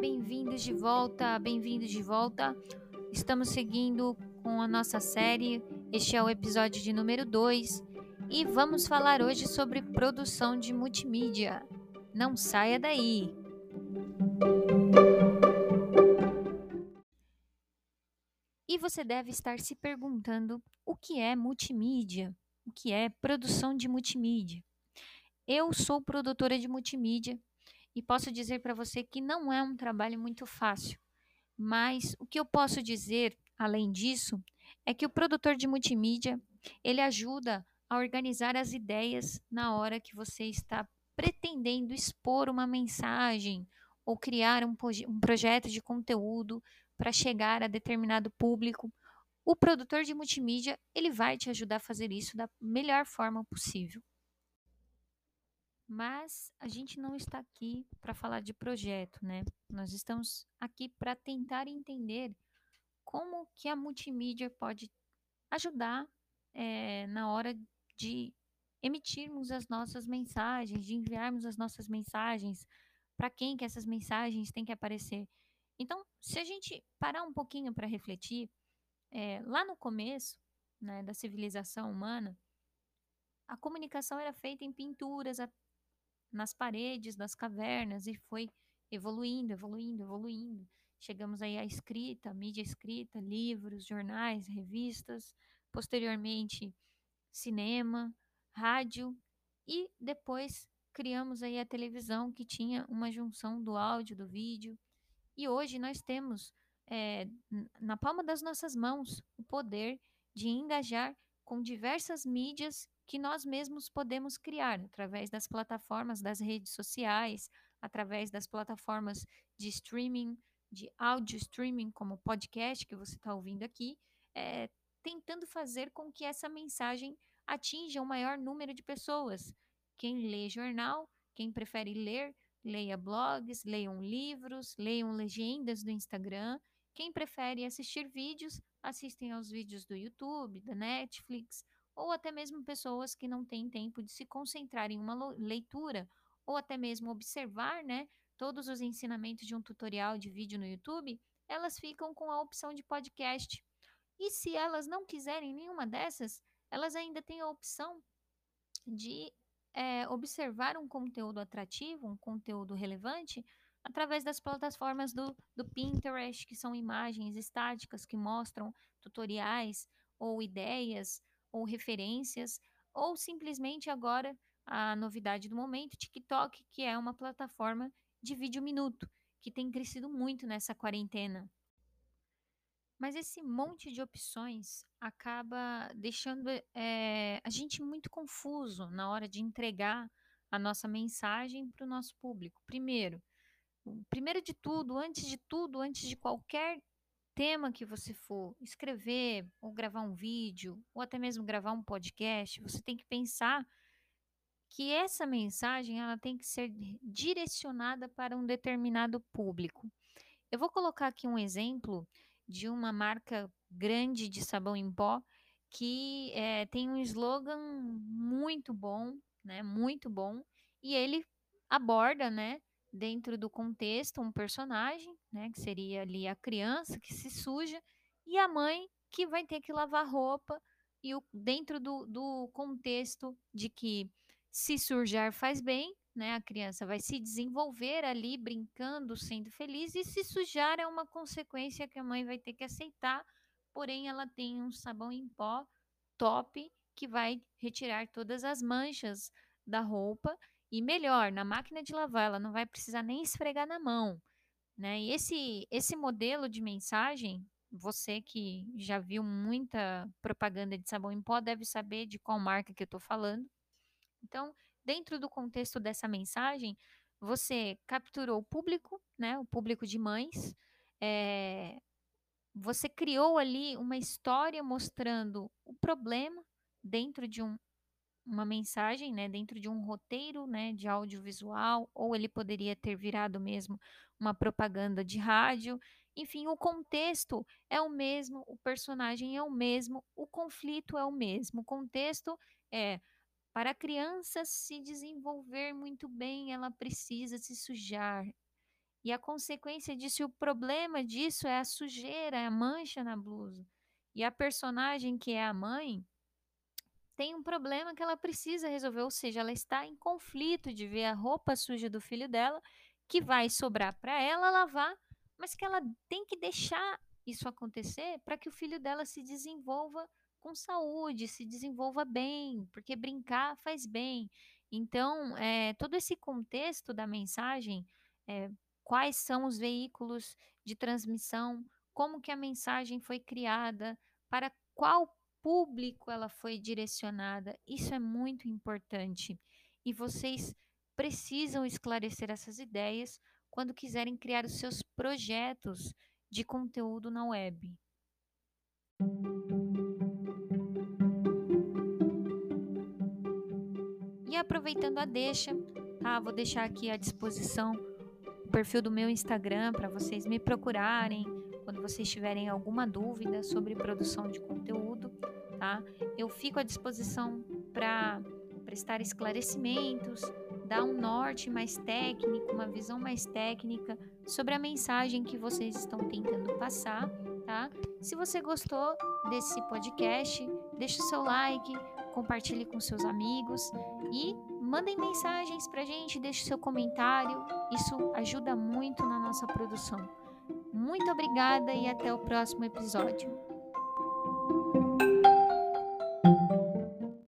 Bem-vindos de volta, bem-vindos de volta. Estamos seguindo com a nossa série. Este é o episódio de número 2 e vamos falar hoje sobre produção de multimídia. Não saia daí. E você deve estar se perguntando o que é multimídia, o que é produção de multimídia. Eu sou produtora de multimídia e posso dizer para você que não é um trabalho muito fácil. Mas o que eu posso dizer, além disso, é que o produtor de multimídia, ele ajuda a organizar as ideias na hora que você está pretendendo expor uma mensagem ou criar um, um projeto de conteúdo para chegar a determinado público. O produtor de multimídia, ele vai te ajudar a fazer isso da melhor forma possível. Mas a gente não está aqui para falar de projeto, né? Nós estamos aqui para tentar entender como que a multimídia pode ajudar é, na hora de emitirmos as nossas mensagens, de enviarmos as nossas mensagens, para quem que essas mensagens têm que aparecer. Então, se a gente parar um pouquinho para refletir, é, lá no começo né, da civilização humana, a comunicação era feita em pinturas, nas paredes das cavernas e foi evoluindo, evoluindo, evoluindo. Chegamos aí à escrita, mídia escrita, livros, jornais, revistas, posteriormente cinema, rádio e depois criamos aí a televisão que tinha uma junção do áudio, do vídeo. E hoje nós temos é, na palma das nossas mãos o poder de engajar com diversas mídias que nós mesmos podemos criar através das plataformas das redes sociais, através das plataformas de streaming, de áudio streaming, como podcast que você está ouvindo aqui, é, tentando fazer com que essa mensagem atinja o um maior número de pessoas. Quem lê jornal, quem prefere ler, leia blogs, leiam livros, leiam legendas do Instagram. Quem prefere assistir vídeos, assistem aos vídeos do YouTube, da Netflix, ou até mesmo pessoas que não têm tempo de se concentrar em uma leitura, ou até mesmo observar, né, todos os ensinamentos de um tutorial de vídeo no YouTube, elas ficam com a opção de podcast. E se elas não quiserem nenhuma dessas, elas ainda têm a opção de é, observar um conteúdo atrativo, um conteúdo relevante, através das plataformas do, do Pinterest, que são imagens estáticas que mostram tutoriais ou ideias ou referências, ou simplesmente agora a novidade do momento, TikTok, que é uma plataforma de vídeo minuto, que tem crescido muito nessa quarentena. Mas esse monte de opções acaba deixando é, a gente muito confuso na hora de entregar a nossa mensagem para o nosso público. Primeiro, primeiro de tudo, antes de tudo, antes de qualquer tema que você for escrever, ou gravar um vídeo, ou até mesmo gravar um podcast, você tem que pensar que essa mensagem ela tem que ser direcionada para um determinado público. Eu vou colocar aqui um exemplo de uma marca grande de sabão em pó que é, tem um slogan muito bom, né? Muito bom, e ele aborda, né? Dentro do contexto um personagem, né, que seria ali a criança que se suja e a mãe que vai ter que lavar roupa e o, dentro do, do contexto de que se sujar faz bem, né, a criança vai se desenvolver ali brincando, sendo feliz e se sujar é uma consequência que a mãe vai ter que aceitar, porém ela tem um sabão em pó top que vai retirar todas as manchas da roupa e melhor, na máquina de lavar, ela não vai precisar nem esfregar na mão. Né? E esse, esse modelo de mensagem, você que já viu muita propaganda de sabão em pó deve saber de qual marca que eu estou falando. Então, dentro do contexto dessa mensagem, você capturou o público, né, o público de mães, é, você criou ali uma história mostrando o problema dentro de um uma mensagem, né, dentro de um roteiro, né, de audiovisual, ou ele poderia ter virado mesmo uma propaganda de rádio. Enfim, o contexto é o mesmo, o personagem é o mesmo, o conflito é o mesmo. O contexto é para a criança se desenvolver muito bem, ela precisa se sujar. E a consequência disso, o problema disso é a sujeira, é a mancha na blusa. E a personagem que é a mãe tem um problema que ela precisa resolver, ou seja, ela está em conflito de ver a roupa suja do filho dela, que vai sobrar para ela lavar, mas que ela tem que deixar isso acontecer para que o filho dela se desenvolva com saúde, se desenvolva bem, porque brincar faz bem. Então, é, todo esse contexto da mensagem, é, quais são os veículos de transmissão, como que a mensagem foi criada, para qual público ela foi direcionada, isso é muito importante. E vocês precisam esclarecer essas ideias quando quiserem criar os seus projetos de conteúdo na web. E aproveitando a deixa, tá? Vou deixar aqui à disposição perfil do meu Instagram para vocês me procurarem quando vocês tiverem alguma dúvida sobre produção de conteúdo, tá? Eu fico à disposição para prestar esclarecimentos, dar um norte mais técnico, uma visão mais técnica sobre a mensagem que vocês estão tentando passar, tá? Se você gostou desse podcast, deixe o seu like, compartilhe com seus amigos e mandem mensagens pra gente, deixe seu comentário. Isso ajuda muito na nossa produção. Muito obrigada e até o próximo episódio.